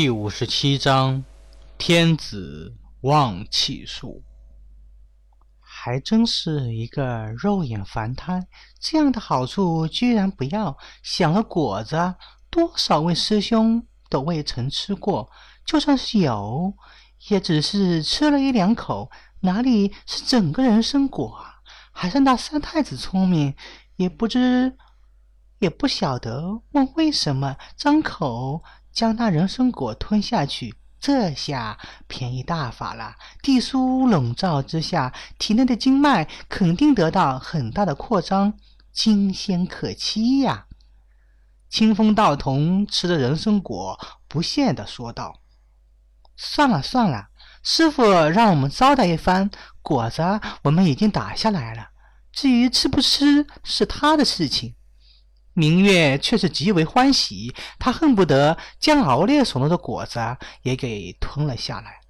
第五十七章，天子望气术，还真是一个肉眼凡胎，这样的好处居然不要。想了果子，多少位师兄都未曾吃过，就算是有，也只是吃了一两口，哪里是整个人参果啊？还是那三太子聪明，也不知，也不晓得问为什么，张口。将那人参果吞下去，这下便宜大发了。地书笼罩之下，体内的经脉肯定得到很大的扩张，惊仙可期呀！清风道童吃着人参果，不屑地说道：“算了算了，师傅让我们招待一番，果子我们已经打下来了，至于吃不吃，是他的事情。”明月却是极为欢喜，他恨不得将熬烈所弄的果子也给吞了下来。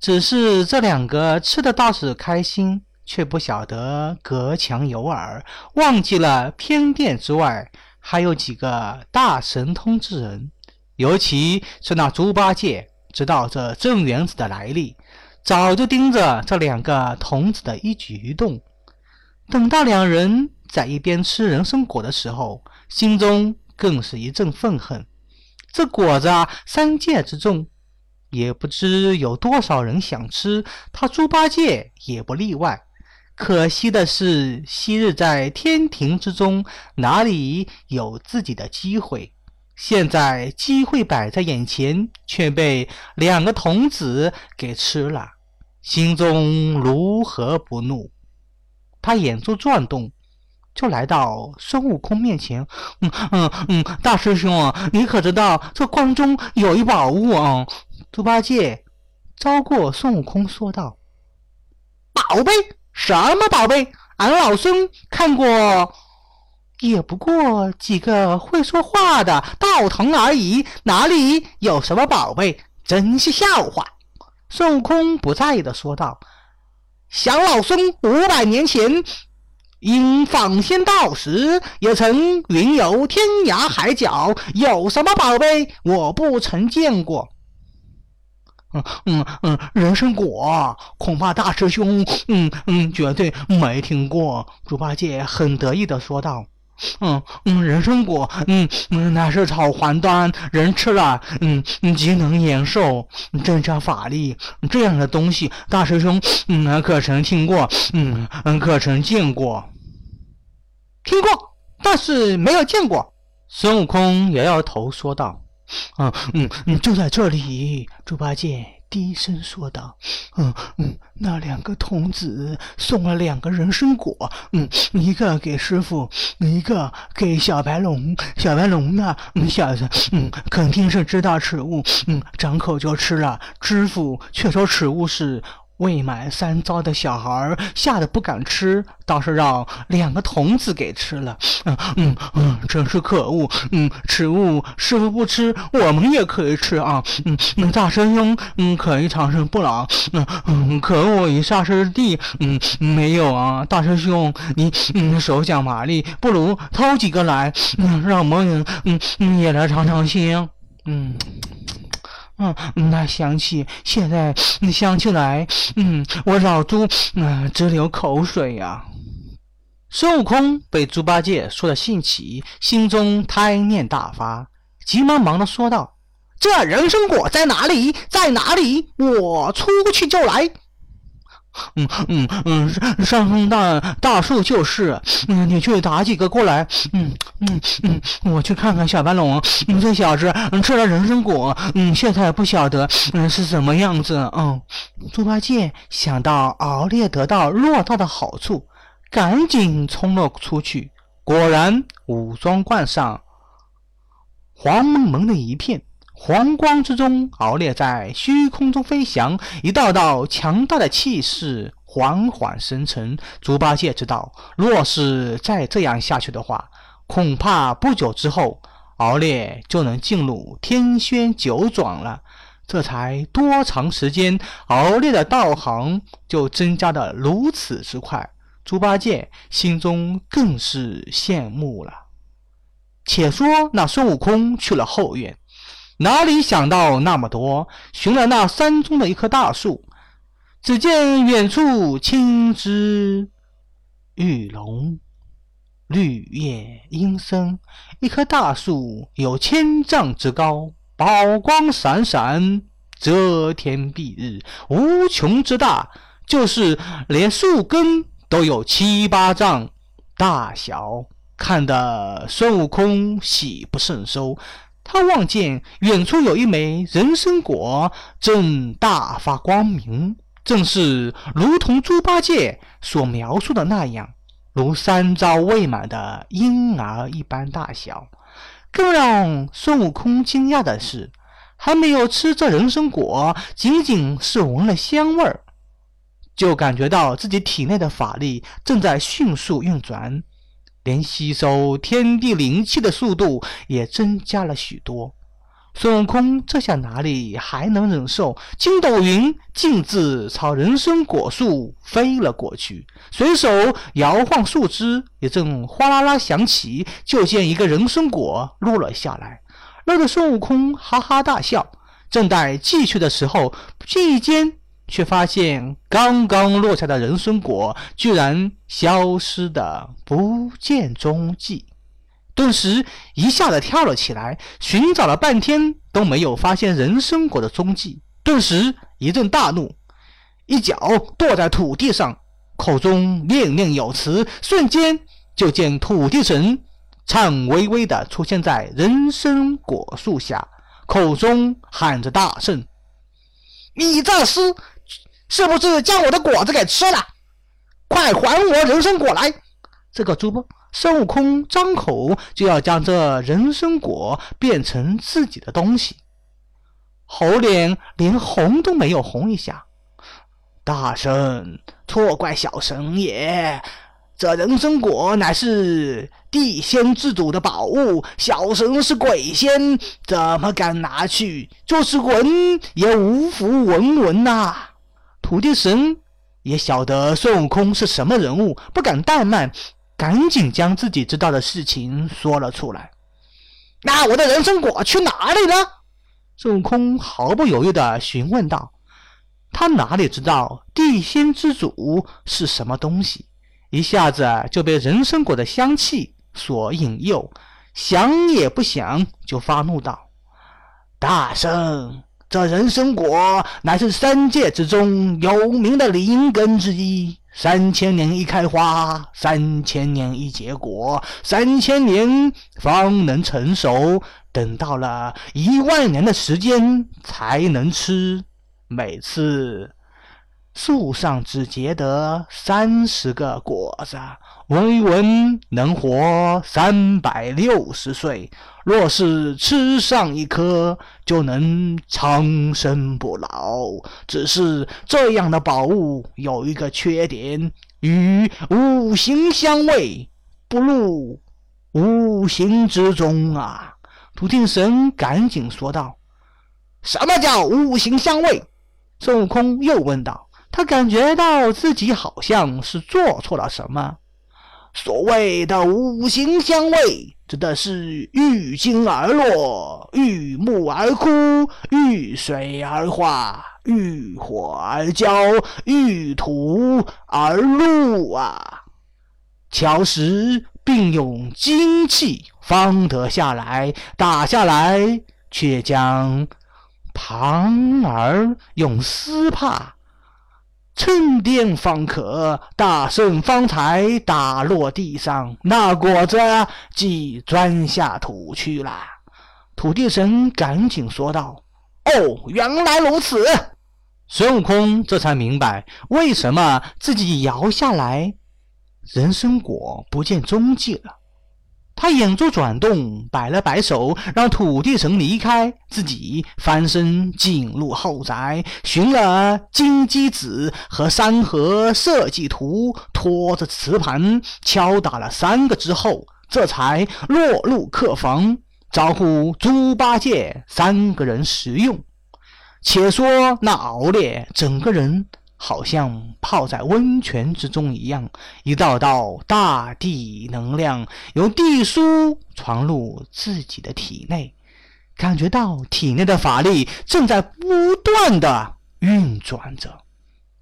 只是这两个吃的倒是开心，却不晓得隔墙有耳，忘记了偏殿之外还有几个大神通之人，尤其是那猪八戒知道这镇元子的来历，早就盯着这两个童子的一举一动。等到两人。在一边吃人参果的时候，心中更是一阵愤恨。这果子啊，三界之中，也不知有多少人想吃，他猪八戒也不例外。可惜的是，昔日在天庭之中，哪里有自己的机会？现在机会摆在眼前，却被两个童子给吃了，心中如何不怒？他眼珠转动。就来到孙悟空面前，嗯嗯嗯，大师兄，你可知道这关中有一宝物啊？猪八戒招过孙悟空说道：“宝贝？什么宝贝？俺老孙看过，也不过几个会说话的道童而已，哪里有什么宝贝？真是笑话！”孙悟空不在意的说道：“想老孙五百年前。”因访仙道时，也曾云游天涯海角，有什么宝贝我不曾见过？嗯嗯嗯，人参果，恐怕大师兄，嗯嗯，绝对没听过。猪八戒很得意的说道：“嗯嗯，人参果，嗯嗯，那是草还丹，人吃了，嗯嗯，即能延寿，增加法力。这样的东西，大师兄，嗯，可曾听过？嗯嗯，可曾见过？”听过，但是没有见过。孙悟空摇摇头说道：“嗯嗯嗯，就在这里。”猪八戒低声说道：“嗯嗯，那两个童子送了两个人参果，嗯，一个给师傅，一个给小白龙。小白龙呢，嗯小子，嗯，肯定是知道此物，嗯，张口就吃了。师傅却说此物是……”未满三遭的小孩吓得不敢吃，倒是让两个童子给吃了。嗯嗯嗯，真是可恶！嗯，此物师傅不吃，我们也可以吃啊。嗯嗯，大师兄，嗯，可以长生不老。嗯嗯，可我与下师弟，嗯，没有啊。大师兄，你嗯手脚麻利，不如偷几个来，嗯，让我们嗯嗯也来尝尝鲜。嗯。嗯，那香气，现在想起来，嗯，我老猪嗯直流口水呀。孙悟空被猪八戒说的兴起，心中贪念大发，急忙忙的说道：“这人参果在哪里？在哪里？我出去就来。”嗯嗯嗯，上上大大树就是，嗯，你去打几个过来，嗯嗯嗯，我去看看小白龙，嗯，这小子吃了人参果，嗯，现在不晓得嗯是什么样子，嗯。猪八戒想到熬烈得到偌大的好处，赶紧冲了出去，果然武装冠上，黄蒙蒙的一片。黄光之中，敖烈在虚空中飞翔，一道道强大的气势缓缓生成。猪八戒知道，若是再这样下去的话，恐怕不久之后，敖烈就能进入天轩九转了。这才多长时间，敖烈的道行就增加的如此之快，猪八戒心中更是羡慕了。且说那孙悟空去了后院。哪里想到那么多？寻了那山中的一棵大树，只见远处青枝玉龙，绿叶阴森。一棵大树有千丈之高，宝光闪闪，遮天蔽日，无穷之大，就是连树根都有七八丈大小。看得孙悟空喜不胜收。他望见远处有一枚人参果，正大发光明，正是如同猪八戒所描述的那样，如三朝未满的婴儿一般大小。更让孙悟空惊讶的是，还没有吃这人参果，仅仅是闻了香味儿，就感觉到自己体内的法力正在迅速运转。连吸收天地灵气的速度也增加了许多。孙悟空这下哪里还能忍受？筋斗云径自朝人参果树飞了过去，随手摇晃树枝，一阵哗啦啦响起，就见一个人参果落了下来，乐得孙悟空哈哈大笑。正待继续的时候，不经意间。却发现刚刚落下的人参果居然消失的不见踪迹，顿时一下子跳了起来，寻找了半天都没有发现人参果的踪迹，顿时一阵大怒，一脚跺在土地上，口中念念有词，瞬间就见土地神颤巍巍地出现在人参果树下，口中喊着大圣：“你这厮！”是不是将我的果子给吃了？快还我人参果来！这个猪不，孙悟空张口就要将这人参果变成自己的东西，猴脸连红都没有红一下。大圣，错怪小神也。这人参果乃是地仙之主的宝物，小神是鬼仙，怎么敢拿去？就是闻也无福闻闻呐！土地神也晓得孙悟空是什么人物，不敢怠慢，赶紧将自己知道的事情说了出来。那我的人参果去哪里了？孙悟空毫不犹豫地询问道。他哪里知道地仙之主是什么东西，一下子就被人参果的香气所引诱，想也不想就发怒道：“大圣！”这人参果乃是三界之中有名的灵根之一，三千年一开花，三千年一结果，三千年方能成熟，等到了一万年的时间才能吃。每次树上只结得三十个果子。闻一闻，能活三百六十岁。若是吃上一颗，就能长生不老。只是这样的宝物有一个缺点，与五行相位，不入五行之中啊！土地神赶紧说道：“什么叫五行相位？”孙悟空又问道。他感觉到自己好像是做错了什么。所谓的五行相位，指的是遇金而落，遇木而枯，遇水而化，遇火而焦，遇土而露啊。巧石并用金器方得下来，打下来却将旁儿用丝帕。沉淀方可，大圣方才打落地上，那果子即钻下土去了。土地神赶紧说道：“哦，原来如此。”孙悟空这才明白为什么自己摇下来人参果不见踪迹了。他眼珠转动，摆了摆手，让土地神离开，自己翻身进入后宅，寻了金鸡子和山河设计图，拖着瓷盘敲打了三个之后，这才落入客房，招呼猪八戒三个人食用。且说那敖烈整个人。好像泡在温泉之中一样，一道道大地能量由地枢传入自己的体内，感觉到体内的法力正在不断的运转着，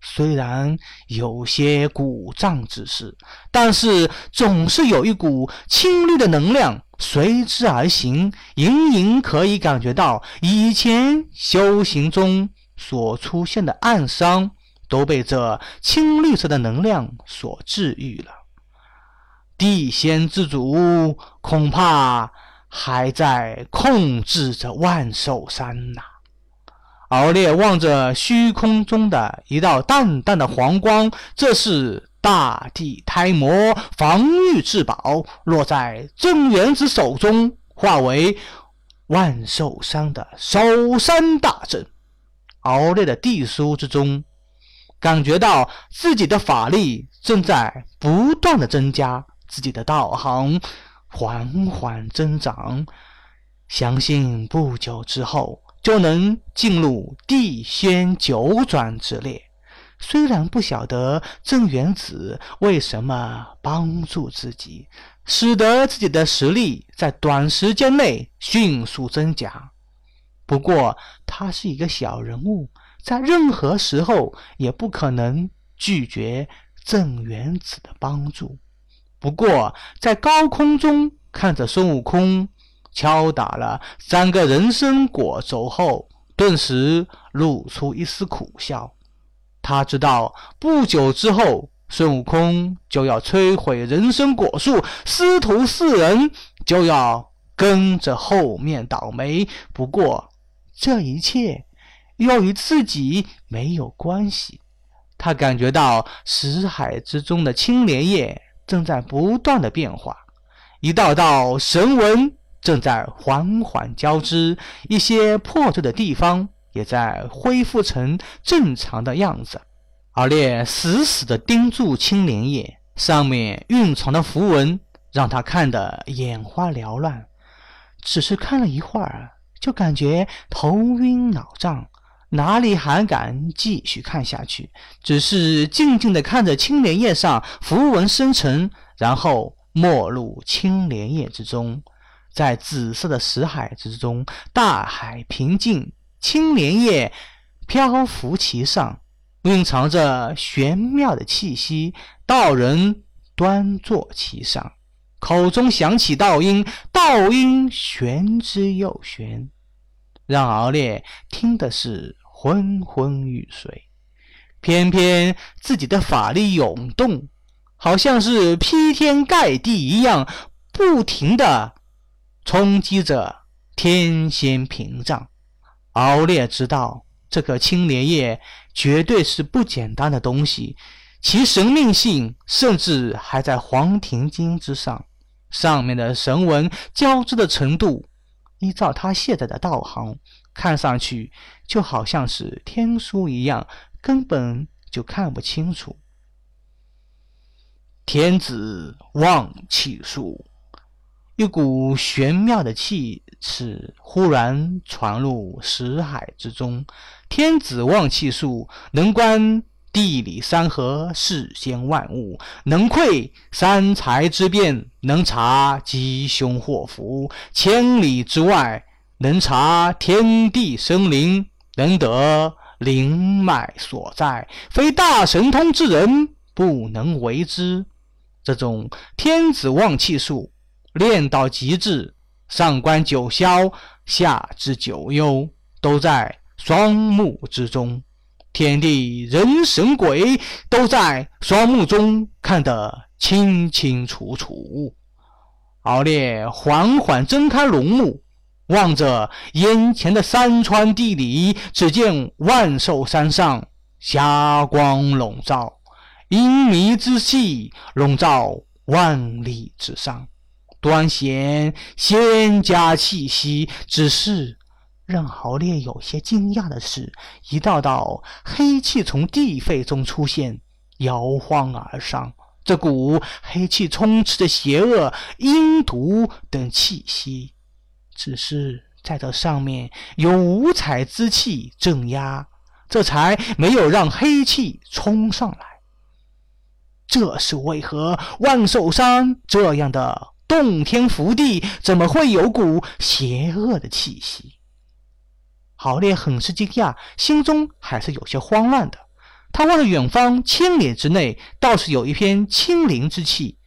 虽然有些鼓胀之势，但是总是有一股清绿的能量随之而行，隐隐可以感觉到以前修行中所出现的暗伤都被这青绿色的能量所治愈了。地仙之主恐怕。还在控制着万寿山呐！敖烈望着虚空中的一道淡淡的黄光，这是大地胎魔防御至宝，落在郑元子手中，化为万寿山的守山大阵。敖烈的地书之中，感觉到自己的法力正在不断的增加，自己的道行。缓缓增长，相信不久之后就能进入地仙九转之列。虽然不晓得郑元子为什么帮助自己，使得自己的实力在短时间内迅速增加，不过他是一个小人物，在任何时候也不可能拒绝郑元子的帮助。不过，在高空中看着孙悟空敲打了三个人参果轴后，顿时露出一丝苦笑。他知道不久之后，孙悟空就要摧毁人参果树，师徒四人就要跟着后面倒霉。不过，这一切又与自己没有关系。他感觉到识海之中的青莲叶。正在不断的变化，一道道神纹正在缓缓交织，一些破碎的地方也在恢复成正常的样子。而烈死死地盯住青莲叶上面蕴藏的符文，让他看得眼花缭乱。只是看了一会儿，就感觉头晕脑胀，哪里还敢继续看下去？只是静静地看着青莲叶上符文生成，然后没入青莲叶之中。在紫色的石海之中，大海平静，青莲叶漂浮其上，蕴藏着玄妙的气息。道人端坐其上，口中响起道音，道音玄之又玄，让敖烈听的是。昏昏欲睡，偏偏自己的法力涌动，好像是劈天盖地一样，不停的冲击着天仙屏障。敖烈知道，这个青莲叶绝对是不简单的东西，其神命性甚至还在黄庭经之上。上面的神纹交织的程度，依照他现在的道行。看上去就好像是天书一样，根本就看不清楚。天子望气术，一股玄妙的气势忽然传入识海之中。天子望气术能观地理山河、世间万物，能窥三才之变，能察吉凶祸福，千里之外。能察天地生灵，能得灵脉所在，非大神通之人不能为之。这种天子望气术练到极致，上观九霄，下知九幽，都在双目之中。天地人神鬼都在双目中看得清清楚楚。敖烈缓缓睁开龙目。望着眼前的山川地理，只见万寿山上霞光笼罩，阴迷之气笼罩万里之上，端显仙家气息。只是让豪烈有些惊讶的是，一道道黑气从地肺中出现，摇晃而上。这股黑气充斥着邪恶、阴毒等气息。只是在这上面有五彩之气镇压，这才没有让黑气冲上来。这是为何？万寿山这样的洞天福地，怎么会有股邪恶的气息？郝烈很是惊讶，心中还是有些慌乱的。他望着远方千里之内，倒是有一片清灵之气，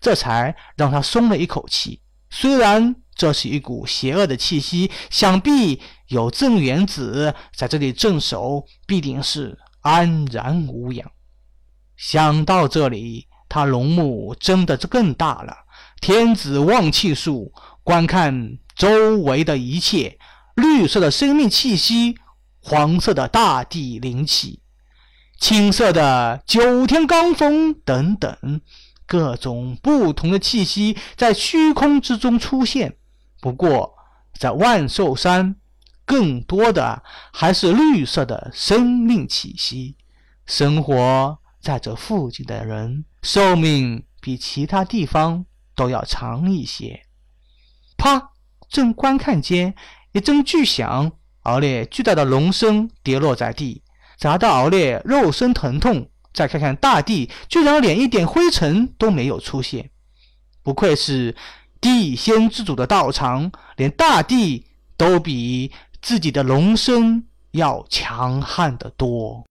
这才让他松了一口气。虽然这是一股邪恶的气息，想必有镇元子在这里镇守，必定是安然无恙。想到这里，他龙目睁得更大了。天子望气术，观看周围的一切，绿色的生命气息，黄色的大地灵气，青色的九天罡风等等。各种不同的气息在虚空之中出现，不过在万寿山，更多的还是绿色的生命气息。生活在这附近的人，寿命比其他地方都要长一些。啪！正观看间，一阵巨响，敖烈巨大的龙身跌落在地，砸到敖烈肉身疼痛。再看看大地，居然连一点灰尘都没有出现。不愧是地仙之主的道场，连大地都比自己的龙身要强悍得多。